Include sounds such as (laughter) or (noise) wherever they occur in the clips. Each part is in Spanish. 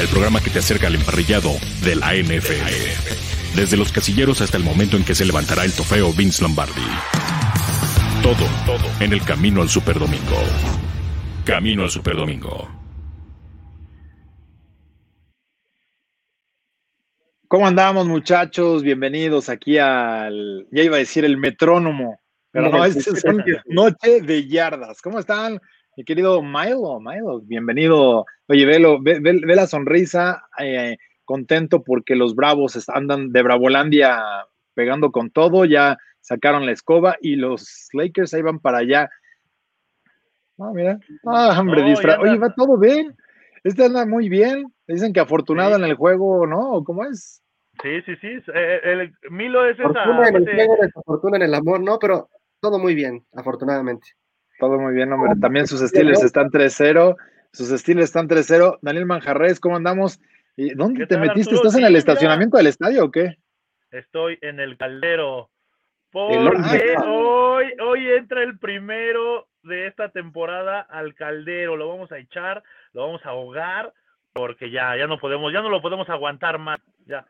el programa que te acerca al emparrillado de la NFL. Desde los casilleros hasta el momento en que se levantará el trofeo Vince Lombardi. Todo, todo en el camino al Superdomingo. Camino al Superdomingo. ¿Cómo andamos, muchachos? Bienvenidos aquí al, ya iba a decir el metrónomo, pero no, es Noche de Yardas. ¿Cómo están, mi querido Milo? Milo, bienvenido. Oye, velo, ve, ve, la sonrisa, eh, contento porque los Bravos andan de Bravolandia pegando con todo, ya sacaron la escoba y los Lakers ahí van para allá. Ah, mira. Ah, hombre, disfra. Oye, va todo bien. Este anda muy bien. Dicen que afortunado en el juego, ¿no? ¿Cómo es? Sí, sí, sí. Eh, el, Milo es fortuna en el juego, desafortuna en el amor, ¿no? Pero todo muy bien, afortunadamente. Todo muy bien, hombre. También sus estilos están 3-0. Sus estilos están 3-0. Daniel Manjarres, ¿cómo andamos? ¿Dónde te metiste? ¿Estás en el estacionamiento del estadio o qué? Estoy en el caldero. Porque hoy, hoy entra el primero de esta temporada al caldero. Lo vamos a echar, lo vamos a ahogar, porque ya, ya no podemos, ya no lo podemos aguantar más. Ya.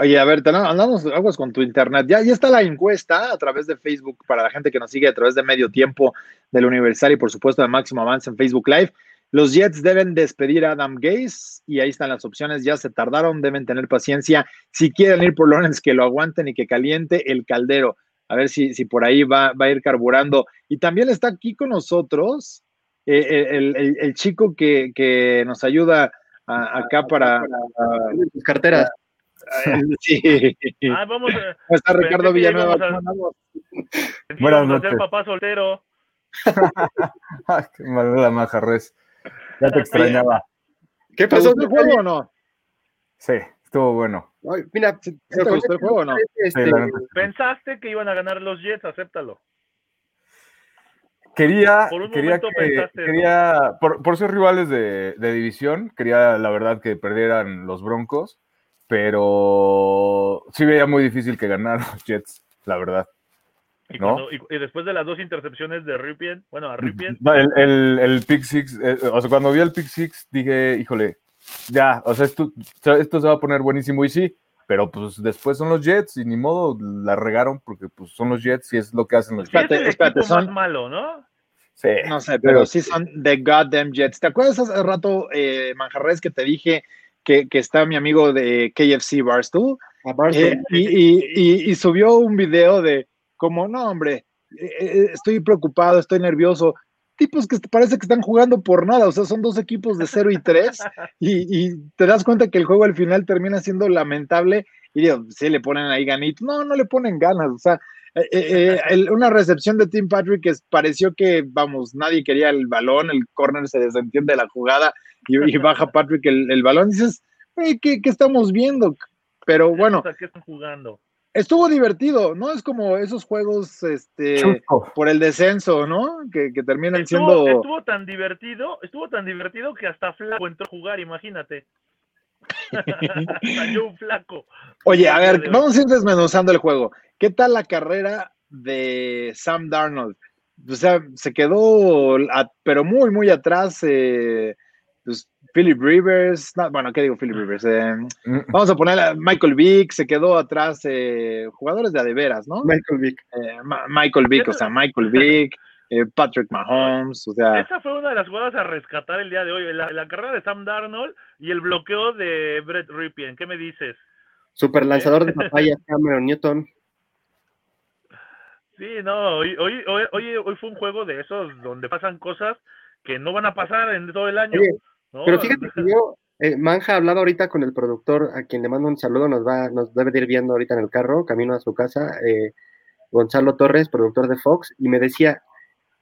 Oye, a ver, andamos aguas con tu internet. Ya, ya está la encuesta a través de Facebook para la gente que nos sigue a través de medio tiempo del Universal y por supuesto de Máximo Avance en Facebook Live. Los Jets deben despedir a Adam Gaze y ahí están las opciones. Ya se tardaron, deben tener paciencia. Si quieren ir por Lawrence, que lo aguanten y que caliente el caldero. A ver si, si por ahí va, va a ir carburando. Y también está aquí con nosotros eh, eh, el, chico que, que, nos ayuda acá para. Sus carteras. (laughs) sí. Ah, vamos a, está Ricardo Villanueva. Buenas noches. papá soltero. (laughs) Qué la maja res. Ya te extrañaba. ¿Qué pasó? ¿El juego o no? Sí, estuvo bueno. mira, ¿te gustó el juego o no? Este, Pensaste que iban a ganar los Jets, acéptalo. Quería, quería, que, quería por, por, ser rivales de, de, división, quería la verdad que perdieran los Broncos, pero sí veía muy difícil que ganaran los Jets, la verdad. Y, ¿no? y, después de las dos intercepciones de Ripien, bueno, a Ripien. (laughs) El, el, el pick six, eh, o sea, cuando vi el pick six dije, híjole, ya, o sea, esto, esto se va a poner buenísimo y sí, pero pues después son los Jets y ni modo la regaron porque pues son los Jets y es lo que hacen los Jets. Espérate, espérate, son malo, ¿no? Sí. No sé, pero, sí son the goddamn Jets. ¿Te acuerdas hace rato, eh, Manjarres, que te dije que, que está mi amigo de KFC Barstool? Eh, y, y, y subió un video de como, no, hombre, eh, eh, estoy preocupado, estoy nervioso. Tipos que parece que están jugando por nada, o sea, son dos equipos de 0 y 3 (laughs) y, te das cuenta que el juego al final termina siendo lamentable y digo, sí le ponen ahí ganito, no, no le ponen ganas, o sea, eh, una recepción de Tim Patrick que pareció que, vamos, nadie quería el balón, el corner se desentiende de la jugada y, baja Patrick el, el balón, y dices, ¿qué, ¿qué, estamos viendo? Pero bueno. ¿Qué están jugando? estuvo divertido, ¿no? Es como esos juegos este, por el descenso, ¿no? Que, terminan siendo. Estuvo tan divertido, estuvo tan divertido que hasta Flaco entró a jugar, imagínate. (laughs) Salió un flaco. Oye, a ver, vamos a ir desmenuzando el juego. ¿Qué tal la carrera de Sam Darnold? O sea, se quedó, pero muy, muy atrás. Eh, pues, Philip Rivers, bueno, ¿qué digo Philip Rivers? Eh, mm. vamos a poner a Michael Vick, se quedó atrás, eh, jugadores de adeveras, ¿no? Michael Vick. Eh, Michael Vick, o sea, Michael Vick, Patrick Mahomes, o sea. Esa fue una de las jugadas a rescatar el día de hoy, la, carrera de Sam Darnold y el bloqueo de Brett Ripien, ¿qué me dices? Super lanzador de (laughs) papaya, Cameron Newton. Sí, no, hoy, hoy, hoy, hoy, fue un juego de esos donde pasan cosas que no van a pasar en todo el año. Pero fíjate que yo, eh, Manja ha hablado ahorita con el productor, a quien le mando un saludo, nos va, nos debe de ir viendo ahorita en el carro, camino a su casa, eh, Gonzalo Torres, productor de Fox, y me decía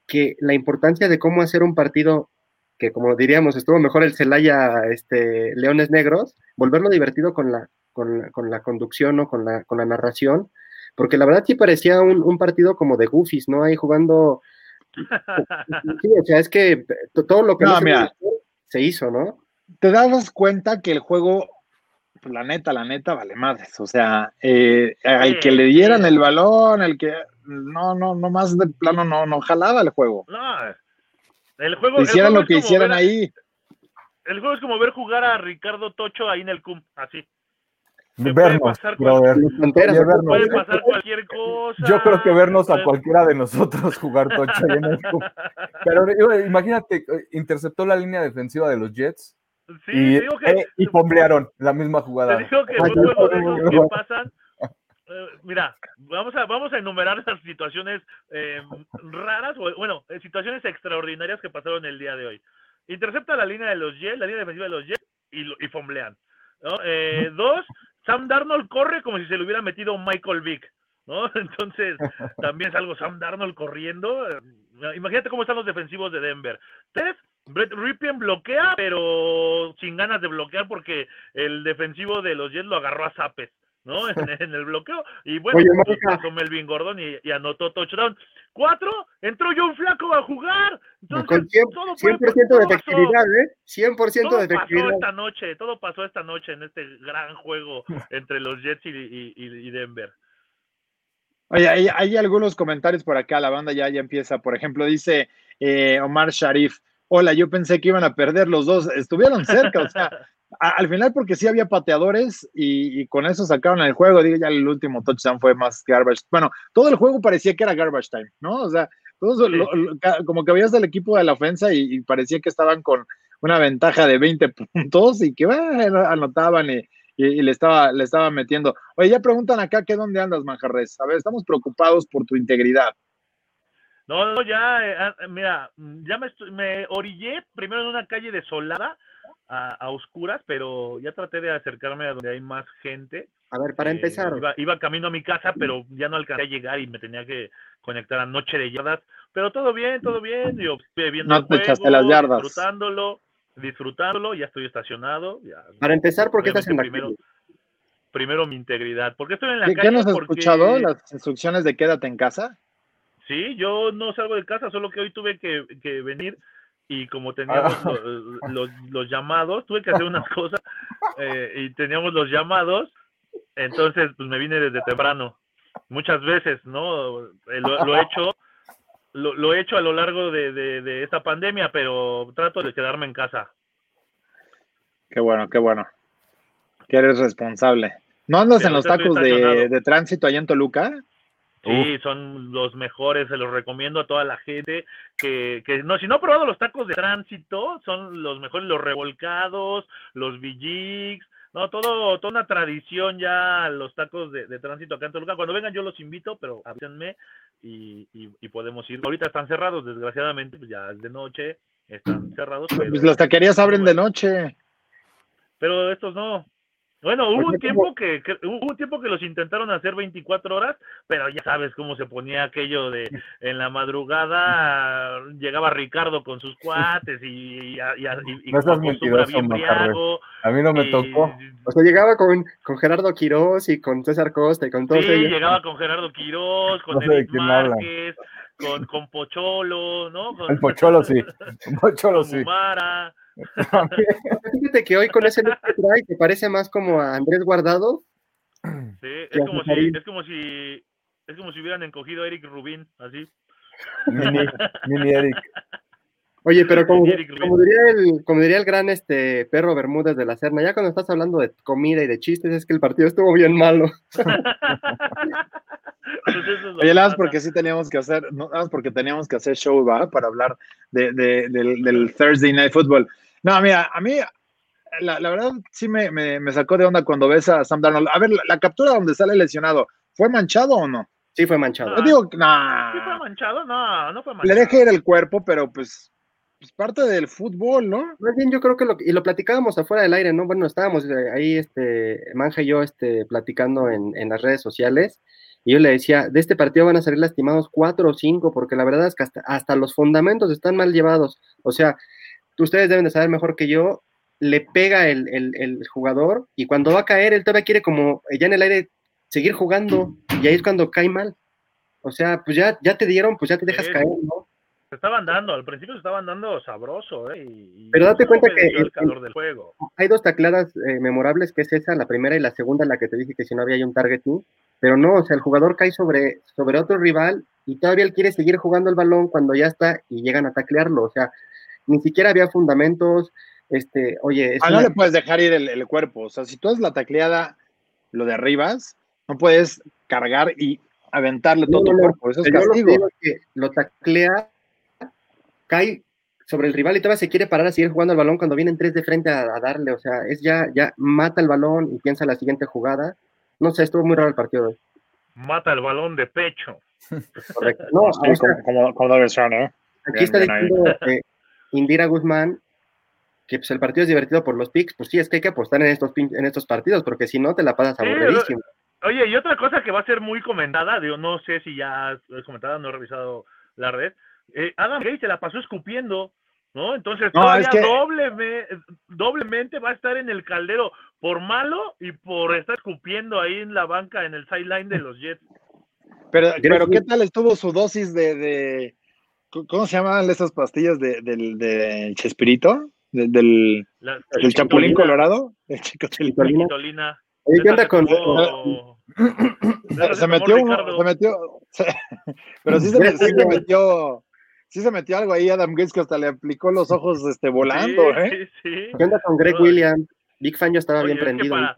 que la importancia de cómo hacer un partido que como diríamos, estuvo mejor el Celaya este, Leones Negros, volverlo divertido con la, con con la conducción o con la, con la narración, porque la verdad sí parecía un, un partido como de goofies, ¿no? Ahí jugando... (laughs) sí, o sea, es que todo lo que... No, mira, se hizo, ¿no? Te das cuenta que el juego, pues, la neta, la neta, vale madres. O sea, eh, al que le dieran el balón, el que no, no, no más de plano no, no jalaba el juego. No, el juego. Hicieran lo que hicieran ahí. el juego es como ver jugar a Ricardo Tocho ahí en el CUM, así. Vernos, puede pasar cualquier cosa. Yo creo que vernos a cualquiera de nosotros (laughs) jugar Tocho en el. Pero imagínate, interceptó la línea defensiva de los Jets. Sí, y, digo que, eh, y pomblearon la misma jugada. Te digo que pasan eh, mira, vamos a, vamos a enumerar las situaciones eh, raras, o bueno, eh, situaciones extraordinarias que pasaron el día de hoy. Intercepta la línea de los Jets, la línea defensiva de los Jets y, y fomblean. dos, Sam Darnold corre como si se le hubiera metido Michael Vick. ¿no? (laughs) Entonces, (laughs) también es algo Sam Darnold corriendo. Imagínate cómo están los defensivos de Denver. Tres, Brett Ripien bloquea, pero sin ganas de bloquear porque el defensivo de los Jets lo agarró a zapes. ¿No? (laughs) En, el bloqueo. Y bueno, pues, pasó Melvin Gordon y, anotó touchdown. Cuatro, entró John Flaco a jugar. Entonces, Con 100%, todo 100 de efectividad, ¿eh? 100% todo de efectividad. Pasó esta noche, todo pasó esta noche en este gran juego entre los Jets y, Denver. Oye, hay, algunos comentarios por acá, la banda ya, ya empieza. Por ejemplo, dice eh, Omar Sharif, hola, yo pensé que iban a perder los dos, estuvieron cerca, o sea, (laughs) al final porque sí había pateadores y, con eso sacaron el juego, digo, ya el último touchdown fue más garbage. Bueno, todo el juego parecía que era garbage time, ¿no? O sea, todos como que veías el equipo de la ofensa y, parecía que estaban con una ventaja de 20 puntos y que bueno, anotaban y, le estaba le estaba metiendo. Oye, ya preguntan acá que dónde andas, Manjarres. A ver, estamos preocupados por tu integridad. No, no, ya, eh, ah, mira, ya me, me orillé primero en una calle desolada a, oscuras, pero ya traté de acercarme a donde hay más gente. A ver, para eh, empezar. Iba, camino a mi casa, pero ya no alcancé a llegar y me tenía que conectar a Noche de Yardas. Pero todo bien, todo bien. Yo viendo no te echaste las yardas. disfrutándolo, disfrutándolo, ya estoy estacionado. para empezar, ¿por qué estás en primero, primero mi integridad. ¿Por qué estoy en la calle? ¿Qué nos has escuchado? ¿Las instrucciones de quédate en casa? Sí, yo no salgo de casa, solo que hoy tuve que, que venir y como teníamos ah. los, los, llamados, tuve que hacer unas (laughs) cosas eh, y teníamos los llamados, entonces pues me vine desde temprano, muchas veces, ¿no? Eh, lo, he hecho, lo, he hecho a lo largo de, de, esta pandemia, pero trato de quedarme en casa. Qué bueno, qué bueno. Que eres responsable. ¿No andas en los tacos de, de tránsito allá en Toluca? Sí, son los mejores, se los recomiendo a toda la gente que, que no, si no ha probado los tacos de tránsito, son los mejores, los revolcados, los villigs, no, todo, toda una tradición ya los tacos de, tránsito acá en Toluca. Cuando vengan yo los invito, pero avísenme y, y, podemos ir. Ahorita están cerrados, desgraciadamente, pues ya es de noche, están cerrados. pues las taquerías abren de noche. Pero estos no, bueno, hubo un tiempo que, hubo un tiempo que los intentaron hacer 24 horas, pero ya sabes cómo se ponía aquello de en la madrugada llegaba Ricardo con sus cuates y, y, y, no estás mentiroso, A mí no me tocó. O sea, llegaba con, con Gerardo Quirós y con César Costa y con todos sí, llegaba con Gerardo Quirós, con no Eric Márquez, con, con Pocholo, ¿no? El Pocholo sí. (laughs) Pocholo sí. (laughs) Fíjate que hoy con ese look que trae, que parece más como a Andrés Guardado. Sí, es como, si, es como si es como si hubieran encogido a Eric Rubín, así. Mini, Eric. Oye, pero como, como, diría el, como diría el gran este perro Bermúdez de la Serna, ya cuando estás hablando de comida y de chistes, es que el partido estuvo bien malo. (laughs) Pues Oye, nada más porque sí teníamos que hacer, nada más porque teníamos que hacer show, ¿va? Para hablar de, de, del, del Thursday Night Football. No, mira, a mí, la, verdad, sí me, me, sacó de onda cuando ves a Sam Darnold. A ver, la, captura donde sale lesionado, ¿fue manchado o no? Sí, fue manchado. No, digo, nah. ¿Sí fue manchado? No, no fue manchado. Le dejé ir el cuerpo, pero pues, pues parte del fútbol, ¿no? Más bien, yo creo que lo, y lo platicábamos afuera del aire, ¿no? Bueno, estábamos eh, ahí, este, Manja y yo, este, platicando en, en las redes sociales. Y yo le decía, de este partido van a salir lastimados cuatro o cinco, porque la verdad es que hasta, hasta los fundamentos están mal llevados. O sea, ustedes deben de saber mejor que yo, le pega el, jugador y cuando va a caer, él todavía quiere como ya en el aire seguir jugando y ahí es cuando cae mal. O sea, pues ya, ya te dieron, pues ya te dejas caer, ¿no? Se estaban dando, al principio se estaban dando sabroso, ¿eh? Pero date cuenta que el calor del juego. hay dos tacladas eh, memorables, que es esa, la primera y la segunda, la que te dije que si no había un targeting, pero no, o sea, el jugador cae sobre, sobre otro rival y todavía él quiere seguir jugando el balón cuando ya está y llegan a taclearlo, o sea, ni siquiera había fundamentos, Este, oye, ah, no le puedes dejar ir el, cuerpo. O sea, si tú haces la tacleada, lo de arribas, no puedes cargar y aventarle todo tu cuerpo. Eso es castigo. Lo, que lo taclea, cae sobre el rival y todavía se quiere parar a seguir jugando el balón cuando vienen tres de frente a, darle. O sea, es ya, ya mata el balón y piensa la siguiente jugada. No sé, estuvo muy raro el partido. Mata el balón de pecho. Correcto. No, (laughs) como, como, debe ser, ¿no? Aquí está diciendo Indira Guzmán que pues, el partido es divertido por los picks. Pues sí, es que hay que apostar en estos, en estos partidos, porque si no te la pasas aburridísimo. Oye, y otra cosa que va a ser muy comentada, digo, no sé si ya es comentada, no he revisado la red. Eh, Adam Gay se la pasó escupiendo, ¿no? Entonces todavía doblemente va a estar en el caldero por malo y por estar escupiendo ahí en la banca, en el sideline de los Jets. Pero, pero ¿qué tal estuvo su dosis de, ¿cómo se llaman esas pastillas de, del de Chespirito? del, del Chapulín Colorado? El chico Chapulina. ¿Qué onda con.? Se, metió, se metió, (laughs) pero sí se, sí se, metió, sí se metió algo ahí Adam Gates que hasta le aplicó los ojos este, volando, ¿eh? Sí, ¿Qué onda con Greg Williams? Big Fan ya estaba bien prendido. Para,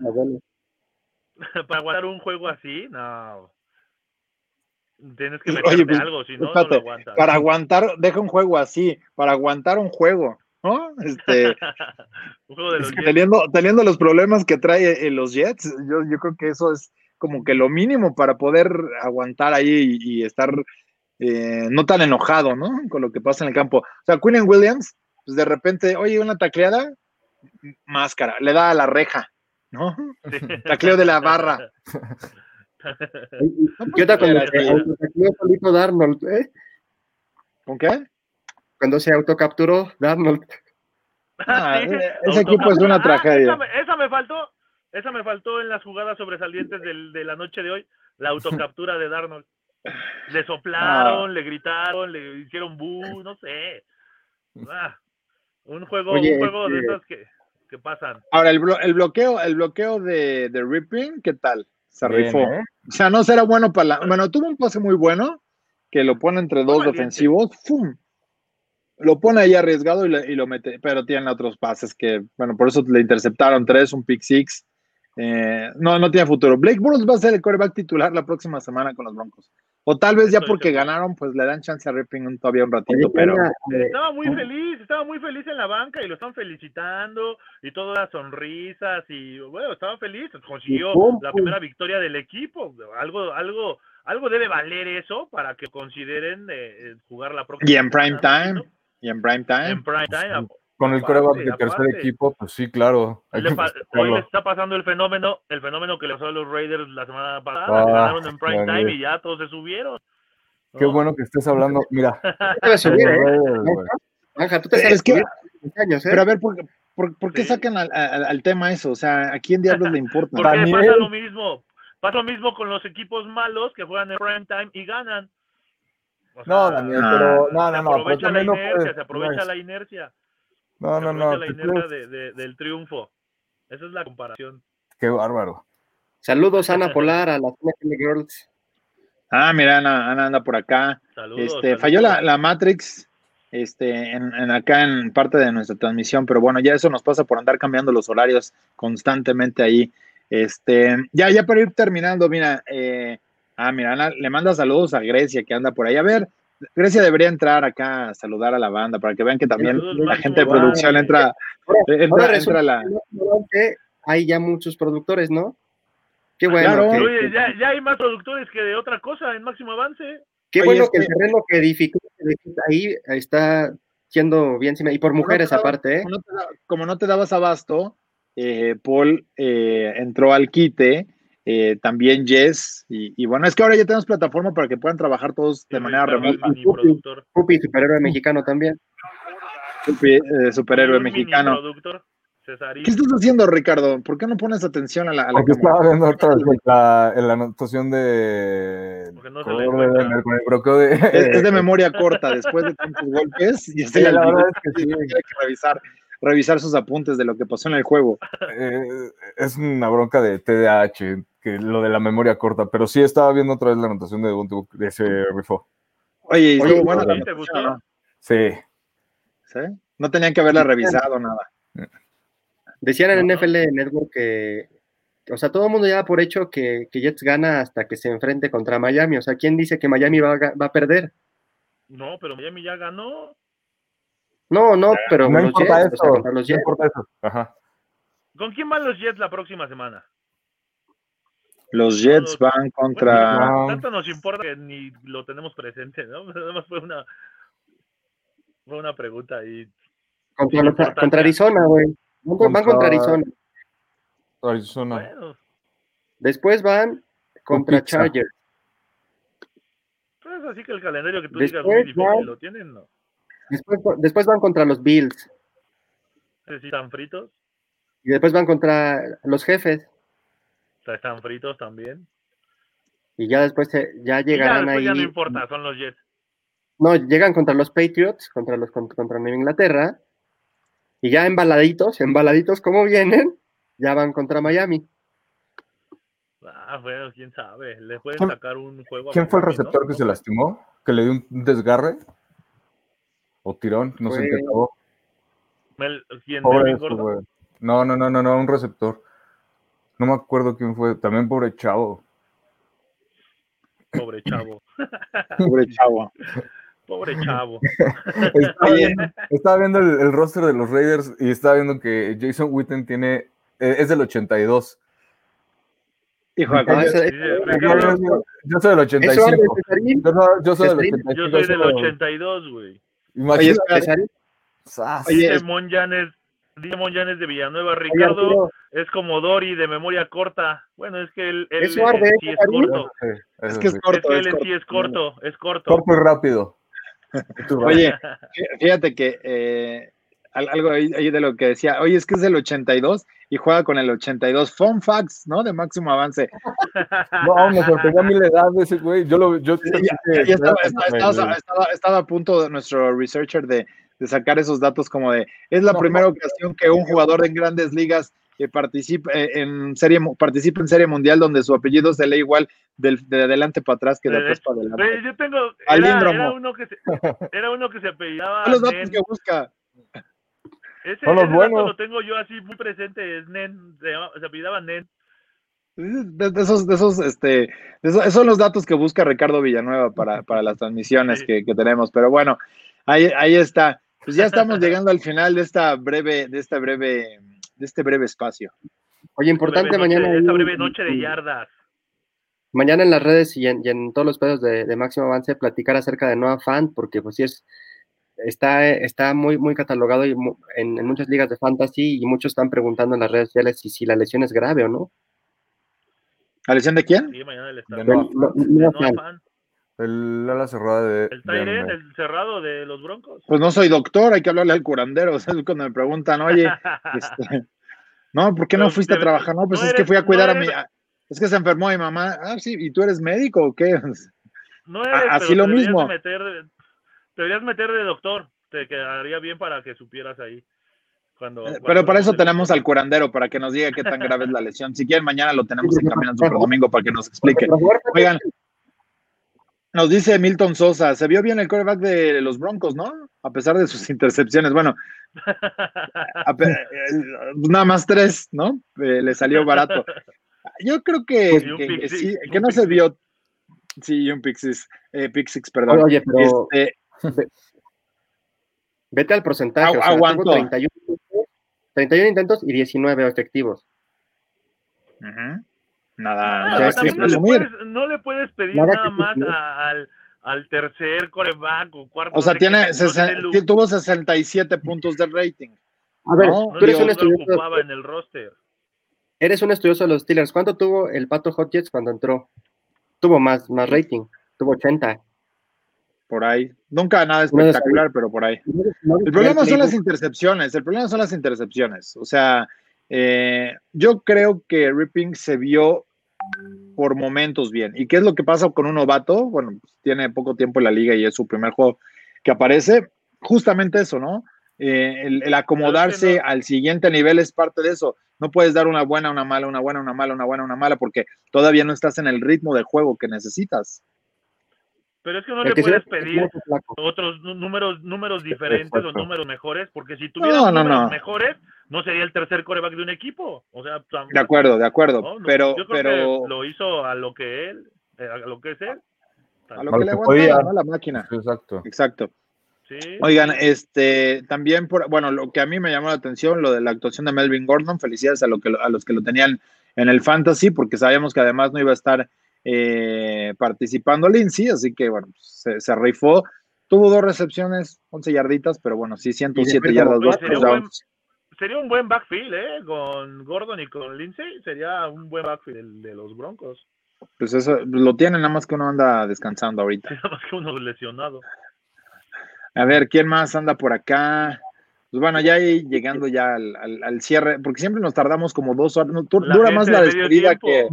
(laughs) para aguantar un juego así, no. Tienes que meterte pues, algo, si no, no lo aguantas. Para aguantar, deja un juego así, para aguantar un juego, ¿no? Este, (laughs) teniendo, teniendo los problemas que trae eh, los Jets, yo, yo creo que eso es como que lo mínimo para poder aguantar ahí y, estar eh, no tan enojado, ¿no? Con lo que pasa en el campo. O sea, Quinn Williams, pues de repente, oye, una tacleada, máscara, le da a la reja, ¿no? (laughs) Tacleo de la barra. (laughs) ¿Qué onda con el solito Darnold, eh? ¿Con qué? Cuando se autocapturó Darnold. Ah, (laughs) ese equipo es una ah, tragedia. esa, me faltó, esa me faltó en las jugadas sobresalientes de la noche de hoy, la autocaptura de Darnold. Le soplaron, ah. le gritaron, le hicieron bu, no sé. Ah, un juego, un juego de este esos que, que, pasan. Ahora, el, el, bloqueo, el bloqueo de, de Ripping, ¿qué tal? Se rifó. ¿eh? O sea, no será bueno para la. Bueno, tuvo un pase muy bueno que lo pone entre dos defensivos. ¡Fum! Lo pone ahí arriesgado y, y, lo mete, pero tiene otros pases que, bueno, por eso le interceptaron tres, un pick six. Eh, no, no tiene futuro. Blake Burrows va a ser el quarterback titular la próxima semana con los Broncos. O tal vez ya porque ganaron, pues le dan chance a Ripping todavía un ratito, pero... Estaba muy feliz, estaba muy feliz en la banca y lo están felicitando y todas las sonrisas y bueno, estaba feliz, consiguió la primera victoria del equipo. Algo, algo, algo debe valer eso para que consideren eh, jugar la próxima. Y en prime time. Y en prime time. En prime time con el coreback de tercer equipo, pues sí, claro. Hoy le, está pasando el fenómeno, el fenómeno que le pasó a los Raiders la semana pasada, que ah, ganaron en prime time y ya todos se subieron. Qué bueno que estés hablando, mira. (laughs) tú te es que, años, ¿eh? Pero a ver, ¿por, por, por qué sacan al, al, tema eso? O sea, ¿a quién diablos le importa? Porque pasa lo mismo. Pasa lo mismo con los equipos malos que juegan en prime time y ganan. no, Daniel, pero no, no, no. Se aprovecha la inercia, se aprovecha la inercia. No, no, no. La inercia de, del triunfo. Esa es la comparación. Qué bárbaro. Saludos, Ana (laughs) Polar, a las Girls. Ah, mira, Ana, Ana anda por acá. Saludos, este, Falló la, la, Matrix este, en, en, acá en parte de nuestra transmisión, pero bueno, ya eso nos pasa por andar cambiando los horarios constantemente ahí. Este, ya, ya para ir terminando, mira, eh, ah, mira, Ana, le manda saludos a Grecia que anda por ahí. A ver, Grecia debería entrar acá a saludar a la banda para que vean que también la gente de producción entra, entra, entra la. hay ya muchos productores, ¿no? Qué ah, bueno. Oye, ya, ya, hay más productores que de otra cosa en máximo avance. Qué bueno que el terreno que edificó ahí está siendo bien y por mujeres aparte, ¿eh? Como no, te, dabas abasto, eh, Paul eh, entró al quite eh, también Jess, y, bueno, es que ahora ya tenemos plataforma para que puedan trabajar todos de manera remota. Pupi, superhéroe mexicano también. Pupi, eh, superhéroe mexicano. ¿Qué estás haciendo, Ricardo? ¿Por qué no pones atención a la, a Porque estaba viendo otra vez la, la anotación de... No de, Es, de memoria corta, después de tantos golpes, y estoy la verdad es que sí. hay que revisar revisar sus apuntes de lo que pasó en el juego. Eh, es una bronca de TDAH, que lo de la memoria corta, pero sí estaba viendo otra vez la anotación de de ese rifo. Oye, ¿y bueno, ¿te gustó? Sí. ¿Sí? No tenían que haberla revisado nada. Decían en NFL Network que, o sea, todo el mundo ya da por hecho que, que, Jets gana hasta que se enfrente contra Miami. O sea, ¿quién dice que Miami va, va a perder? No, pero Miami ya ganó. No, no, pero no los importa Jets, eso. o sea, contra los no Jets. importa eso. Ajá. ¿Con quién van los Jets la próxima semana? Los Jets van contra. No. tanto nos importa que ni lo tenemos presente, ¿no? (laughs) Nada más fue una, fue una pregunta ahí. Contra, los- Arizona, güey. Van, con- van contra Contra- Arizona. Arizona. Bueno, Después van contra pizza. Chargers. pues así que el calendario que tú Después digas muy van- ¿lo tienen? No. Después, después van contra los Bills. Sí, están fritos, Y después van contra los jefes. Están fritos también. Y ya después se- ya ya llegarán después ahí. ya no importa, son los Jets. No, llegan contra los Patriots, contra los contra, Nueva Inglaterra. Y ya embaladitos, embaladitos como vienen, ya van contra Miami. Ah, bueno, quién sabe. Le pueden ¿Quién- sacar un juego. a ¿Quién fue el receptor que se lastimó? ¿Que le dio un desgarre? ¿O tirón? No sé en qué Fue- acabó. Mel- ¿Quién? Pobre Melvin eso, Gordon? güey. No, no, no, no, no, un receptor. No me acuerdo quién fue. También pobre chavo. Pobre chavo. (laughs) Pobre chavo. Pobre chavo. (laughs) Estaba viendo, estaba viendo el, el roster de los Raiders y estaba viendo que Jason Witten tiene. eh, es del 82. Hijo, ese- Yo, yo- soy del Eso 85. Cesarín. Yo, soy- yo soy del Cesarín. 85. yo soy del soy- 82, güey. Oye, Imagínate. Sas. Oye, Dice es- Dice Monjanes de Villanueva, Ricardo es como Dory de memoria corta. Bueno, es que él, él, Eso arde, eh, sí es corto. Es que es sí. Es corto. que Es él sí es corto, es corto. Corto y rápido. (laughs) Oye, fí- fíjate que eh, al- algo ahí, ahí de lo que decía, oye, es que es del 82 y juega con el 82. Fun facts, ¿no? De máximo avance. (laughs) No, me sorprendió a mí la edad de ese güey. Yo lo. Yo, Ya- ya- ya estaba, estaba- estaba- estaba- estaba a punto nuestro researcher de, de sacar esos datos como de, es la No, primera no. ocasión que un jugador en grandes ligas eh, participa eh, en serie participa en serie mundial donde su apellido se lee igual del, de adelante para atrás que de De atrás para adelante. Yo tengo, era, era uno que se, era uno que se apellidaba Son los datos Nen. que busca. Ese, Son los ese dato buenos. lo tengo yo así muy presente, es Nen, se, llama- se apellidaba Nen. De, de esos, de esos, este, de esos, esos son los datos que busca Ricardo Villanueva para, para las transmisiones Sí. que, que tenemos. Pero bueno, ahí, ahí está. Pues ya estamos llegando al final de esta breve, de esta breve, de este breve espacio. Oye, importante Breve noche- mañana. Esta breve noche de yardas. Mañana en las redes y en, y en todos los pedos de, de máximo avance platicar acerca de Noah Fan, porque pues sí es, está, está muy, muy catalogado y mu- en, en muchas ligas de fantasy y muchos están preguntando en las redes sociales si, si la lesión es grave o no. ¿La lesión de quién? Sí, mañana el De. Noah De Noah Noah Fan. Fan. El ala cerrada de. El el cerrado de los Broncos. Pues no soy doctor, hay que hablarle al curandero. (laughs) O sea, cuando me preguntan, oye, este, no, ¿por qué no Pero fuiste a trabajar? No, pues no es que fui a no cuidar a mi. Es que se enfermó mi mamá. Ah, sí, ¿y tú eres médico o qué? (laughs) No eres, A- así lo deberías mismo. Meter, te deberías meter de doctor. Te quedaría bien para que supieras ahí. Cuando, Eh, cuando Pero para eso tenemos al curandero, para que nos diga qué tan grave es la lesión. Si quieren, mañana lo tenemos en camino al Super Domingo para que nos explique. Oigan, nos dice Milton Sosa, se vio bien el quarterback de los Broncos, ¿no? A pesar de sus (laughs) intercepciones. Bueno, (laughs) nada más tres, ¿no? Eh, le salió barato. Yo creo que, que- sí, que no se vio. Sí, un six, eh, pick six, perdón. Oye, pero Este, (laughs) vete al porcentaje. Agu- o sea, tuvo aguantó. 31, intentos, 31 intentos y 19 efectivos. ujú, Nada, que no, le puedes, no le puedes pedir Nada más a- al, al tercer coreback o cuarto. O sea, tiene, no tuvo 67 puntos de rating. A ver, No, tú eres un estudioso, en el roster. eres un estudioso de los Steelers. ¿Cuánto tuvo el Pato Hotjets cuando entró? Tuvo más, más rating. Tuvo 80. por ahí. Nunca nada espectacular, pero por ahí. El problema son las intercepciones, el problema son las intercepciones. O sea, eh, yo creo que Ripping se vio por momentos bien. ¿Y qué es lo que pasa con un novato? Bueno, pues, tiene poco tiempo en la liga y es su primer juego que aparece. Justamente eso, ¿no? Eh, el, el acomodarse no- al siguiente nivel es parte de eso. No puedes dar una buena, una mala, una buena, una mala, una buena, una mala, porque todavía no estás en el ritmo de juego que necesitas. Pero es que no El le que puedes pedir otros nú- números números diferentes o números mejores, porque si tuvieras No, no, números no. mejores, no sería el tercer coreback de un equipo. O sea, de acuerdo, de acuerdo. pero, pero lo hizo a lo que él, eh, a lo que es él. A lo que, le aguanta la máquina. Exacto. Exacto. Oigan, este, también, por, bueno, lo que a mí me llamó la atención, lo de la actuación de Melvin Gordon, felicidades a, lo que, a los que lo tenían en el fantasy, porque sabíamos que además no iba a estar eh, participando Lindsay, así que bueno, se, se, rifó. Tuvo dos recepciones, 11 yarditas, pero bueno, sí, 107 yardas, dos buen, sería un buen backfield, ¿eh? Con Gordon y con Lindsay, sería un buen backfield de, de los Broncos. Pues eso, lo tienen, nada más que uno anda descansando ahorita. (laughs) Nada más que uno lesionado. A ver, ¿quién más anda por acá? Pues bueno, ya llegando ya al, cierre, porque siempre nos tardamos como dos horas, dura más la despedida que...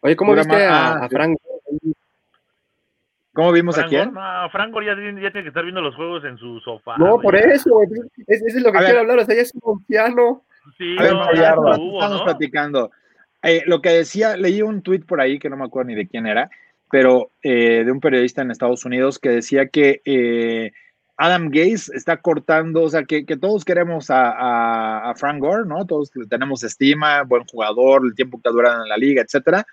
Oye, ¿cómo viste a, ah, Frank? ¿Cómo vimos a quién? No, Frank ya, tiene que estar viendo los juegos en su sofá. No, por eso, es, es, lo que quiero hablar, o sea, ya es un piano. Sí, estamos platicando. Eh, lo que decía, leí un tweet por ahí que no me acuerdo ni de quién era, pero eh, de un periodista en Estados Unidos que decía que eh, Adam Gaze está cortando, o sea, que, todos queremos a, Frank Gore, ¿no? Todos le tenemos estima, buen jugador, el tiempo que ha durado en la liga, etcétera,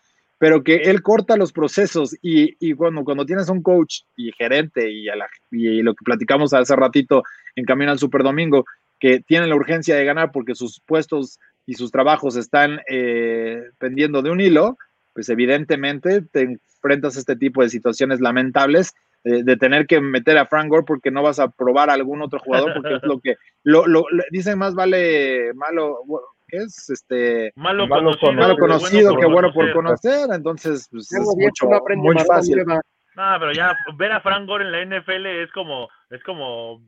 pero que él corta los procesos y, y cuando, cuando tienes un coach y gerente y, a la, y lo que platicamos hace ratito en Camino al Super Domingo, que tiene la urgencia de ganar porque sus puestos y sus trabajos están eh, pendiendo de un hilo, pues evidentemente te enfrentas a este tipo de situaciones lamentables de, tener que meter a Frank Gore porque no vas a probar a algún otro jugador, porque es lo que lo, lo, dicen más vale malo, ¿qué es? Este, malo, conocido, malo conocido que bueno por conocer, entonces pues, es mucho, muy fácil. No, pero ya ver a Frank Gore en la NFL es como es como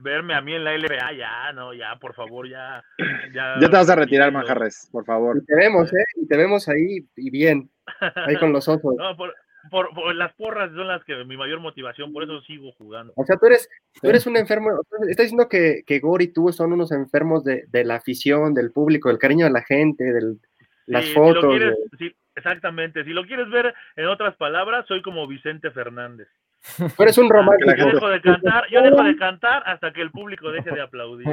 verme a mí en la LBA, ya, no, ya, por favor, ya. Ya, ya te vas a retirar, Manjarres, por favor. Y te vemos, ¿eh? Y te vemos ahí y bien, ahí con los ojos. No, por, por, las porras son las que mi mayor motivación, por eso sigo jugando. O sea, tú eres, tú eres un enfermo, estás diciendo que, que Gore y tú son unos enfermos de, de, la afición, del público, del cariño de la gente, de las fotos. exactamente, si lo quieres ver en otras palabras, soy como Vicente Fernández. Tú eres un romántico. Yo dejo de cantar, yo dejo de cantar hasta que el público deje de aplaudir.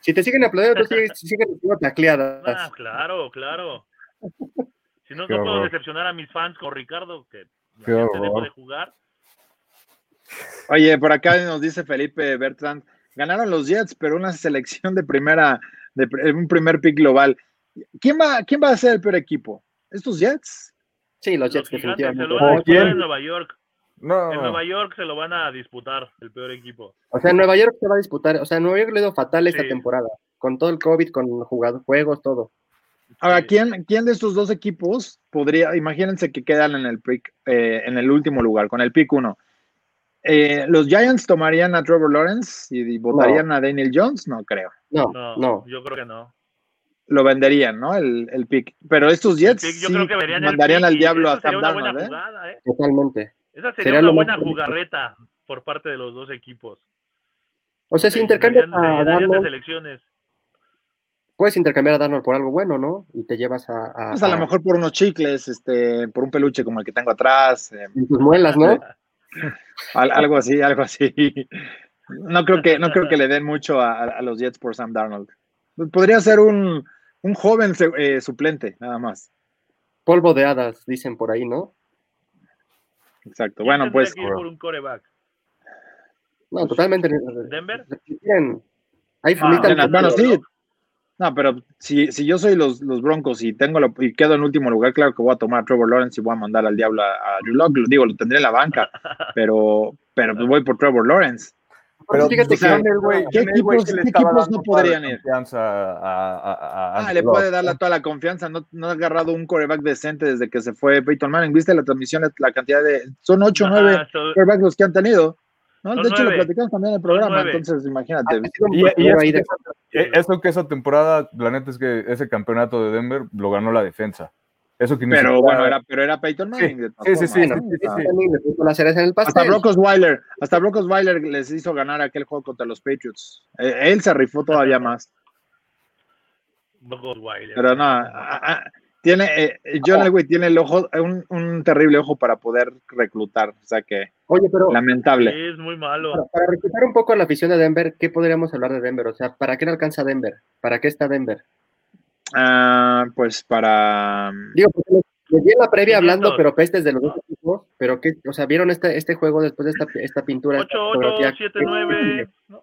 Si te siguen aplaudiendo, tú sigues, sigues tacleadas. Ah, claro, claro. Si no, no puedo decepcionar a mis fans con Ricardo, que se dejó de jugar. Oye, por acá nos dice Felipe Bertrand, ganaron los Jets, pero una selección de primera, de un primer pick global. ¿Quién va, quién va a ser el peor equipo? ¿Estos Jets? Sí, los Jets, definitivamente. Se lo van a disputar en Nueva York. No. En Nueva York se lo van a disputar, el peor equipo. O sea, en Nueva York se va a disputar. O sea, en Nueva York le dio fatal esta temporada. Con todo el COVID, con jugadores, juegos, todo. Ahora, ¿quién, ¿quién de estos dos equipos podría, imagínense que quedan en el pick, eh, en el último lugar, con el pick 1? Eh, ¿Los Giants tomarían a Trevor Lawrence y, votarían a Daniel Jones? No creo. No, no, Yo creo que no. Lo venderían, ¿no? El, el pick. Pero estos Jets sí mandarían al diablo a Sam Darnold, ¿eh? ¿eh? Totalmente. Esa sería, una buena jugarreta por parte de los dos equipos. O sea, si intercambian a Darnold, selecciones puedes intercambiar a Darnold por algo bueno, ¿no? Y te llevas a. a pues a, lo mejor por unos chicles, este, por un peluche como el que tengo atrás. Eh, tus muelas, ¿no? (laughs) algo así, algo así. No creo que, no creo que le den mucho a, los Jets por Sam Darnold. Podría ser un, un joven eh, suplente, nada más. Polvo de hadas, dicen por ahí, ¿no? Exacto. Bueno, pues. por un coreback? No, totalmente. ¿Denver? Hay ah, bueno, sí, no, pero si, si yo soy los, los Broncos y tengo lo, y quedo en último lugar, claro que voy a tomar a Trevor Lawrence y voy a mandar al diablo a, a Drew Digo, lo tendré en la banca, (laughs) pero, pero pues voy por Trevor Lawrence. Pero fíjate que ¿qué, equipos, ¿qué equipos no podrían ir? A, ah, le puede dar toda la confianza. No, no ha agarrado un coreback decente desde que se fue Peyton Manning. ¿Viste la transmisión? La cantidad de. Son 8 o 9 corebacks los que han tenido. De hecho, lo platicamos también en el programa, entonces imagínate. Ah, y, eso, que esa temporada, la neta es que ese campeonato de Denver lo ganó la defensa. Eso que pero bueno, era, pero era Peyton Manning. Sí, sí, sí. Hasta Brock Osweiler, hasta Osweiler les hizo ganar aquel juego contra los Patriots. Eh, él se rifó todavía más. Brock Osweiler. Pero no, tiene, eh, John Elway tiene el ojo, un, un, terrible ojo para poder reclutar, o sea que Oye, pero, lamentable. es muy malo. Para, para, reclutar un poco a la afición de Denver, ¿qué podríamos hablar de Denver? O sea, ¿para qué le alcanza Denver? ¿Para qué está Denver? Ah, pues para. Digo, les di en la previa hablando, pero pestes de los dos equipos, pero que, o sea, ¿vieron este, este juego después de esta, esta pintura? 8, 8, 7, 9. ¿no?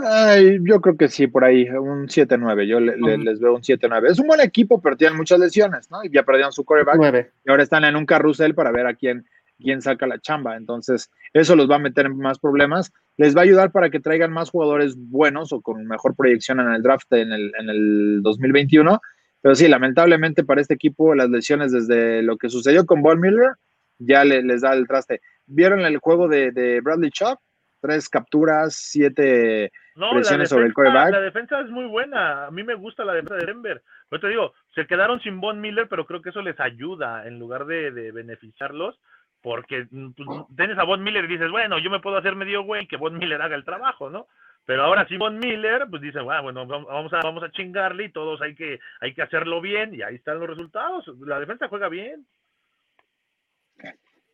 Ay, yo creo que sí, por ahí, un 7-9. Yo le, le, les veo un 7-9. Es un buen equipo, pero tienen muchas lesiones, ¿no? Y ya perdieron su coreback. 9. Y ahora están en un carrusel para ver a quién, quién saca la chamba. Entonces, eso los va a meter en más problemas. Les va a ayudar para que traigan más jugadores buenos o con mejor proyección en el draft en el, en el 2021. Pero sí, lamentablemente para este equipo, las lesiones desde lo que sucedió con Von Miller ya le, les da el traste. ¿Vieron el juego de, de Bradley Chubb? Tres capturas, siete no, presiones defensa, sobre el coreback. La defensa es muy buena. A mí me gusta la defensa de Denver. Pero te digo, se quedaron sin Von Miller, pero creo que eso les ayuda en lugar de, de beneficiarlos. Porque pues, tienes a Von Miller y dices, bueno, yo me puedo hacer medio güey que Von Miller haga el trabajo, ¿no? Pero ahora sí Von Miller, pues dice, bueno, bueno, vamos a, vamos a chingarle y todos hay que, hay que hacerlo bien y ahí están los resultados. La defensa juega bien.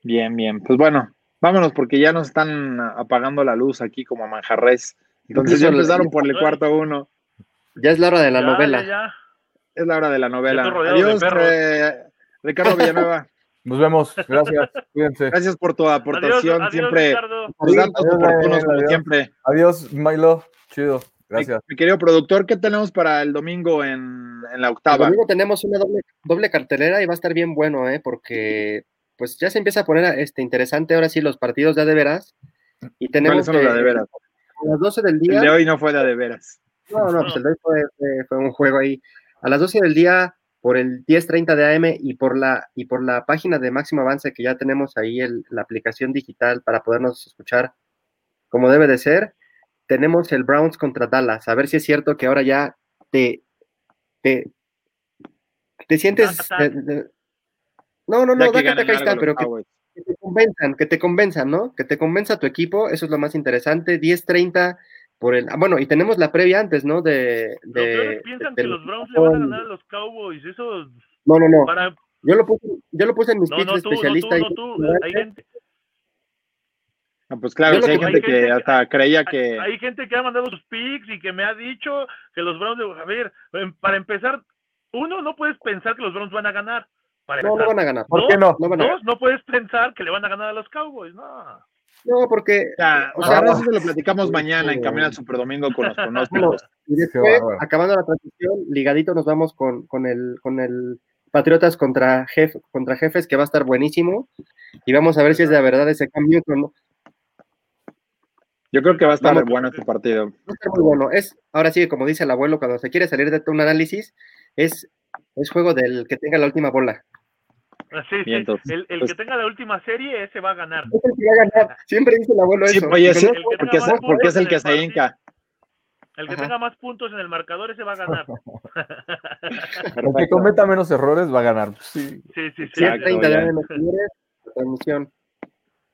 Bien, bien. Pues bueno, vámonos porque ya nos están apagando la luz aquí como a manjarres. Entonces ya empezaron por el cuarto uno. Ya es la hora de la Ya, novela. ya, ya. Es la hora de la novela. Adiós, eh, Ricardo Villanueva. (laughs) Nos vemos. Gracias. (laughs) Cuídense. Gracias por tu aportación. Adiós, adiós, siempre datos oportunos, como adiós. siempre. Adiós, Milo. Chido. Gracias. Mi, mi querido productor, ¿qué tenemos para el domingo en, en la El octava? domingo tenemos una doble, doble cartelera y va a estar bien bueno, ¿eh? Porque pues ya se empieza a poner este, interesante ahora sí los partidos ya de veras. Y tenemos ¿Cuáles son los de veras? A las 12 del El día. de hoy no fue de, de veras. No, no, pues el de hoy fue, fue- fue un juego ahí. A las 12 del día, por el 10.30 de AM y por la, y por la página de Máximo Avance, que ya tenemos ahí el- la aplicación digital para podernos escuchar como debe de ser, tenemos el Browns contra Dallas. A ver si es cierto que ahora ya te, te, te sientes... No, no, no, ganen acá algo está, pero que. Que te convenzan, que te convenzan, ¿no? Que te convenza tu equipo, eso es lo más interesante. 10-30 por el. ah, Bueno, y tenemos la previa antes, ¿no? De. Piensan de- que los Browns le van a ganar a los Cowboys. Eso No, no, no. para. Yo lo puse, yo lo puse en mis No, picks no de tú, no especialista. tú, no tú. Hay gente, Ah, pues claro, sí hay que- gente hay que gente que- hasta creía que. hay gente que ha mandado sus picks y que me ha dicho que los Browns. A ver, em, para empezar, uno, no puedes pensar que los Browns van a ganar. Para No, no van a ganar. ¿Por qué no? No van a ganar. Dos, no puedes pensar que le van a ganar a los Cowboys. No. No, porque. Ya, O o sea, no. eso se lo platicamos mañana en Camino al Superdomingo con los Bueno, pronósticos. y después, acabando la transmisión, ligadito nos vamos con, con el con el Patriotas contra, jef, contra Jefes, que va a estar buenísimo. Y vamos a ver si es de verdad ese cambio. No, Yo creo que va a estar Vamos. bueno este partido. Va a estar muy bueno. Es, ahora sí, como dice el abuelo, cuando se quiere salir de un análisis, es, es juego del que tenga la última bola. (laughs) Sí, sí. Vientos. El, el Pues- que tenga la última serie, ese va a ganar. Es el que va a ganar. (laughs) Siempre dice el abuelo Sí, eso. oye, sí, porque, es, porque el que se el hinca. El que Ajá. tenga más puntos en el marcador, ese va a ganar. (laughs) El que cometa menos errores va a ganar. Sí. Sí, sí, Exacto, 30 de ya. AM, señores, la transmisión.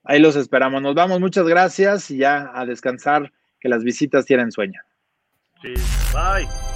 Ahí los esperamos. Nos vamos, muchas gracias y ya a descansar, que las visitas tienen sueño. sí. Bye.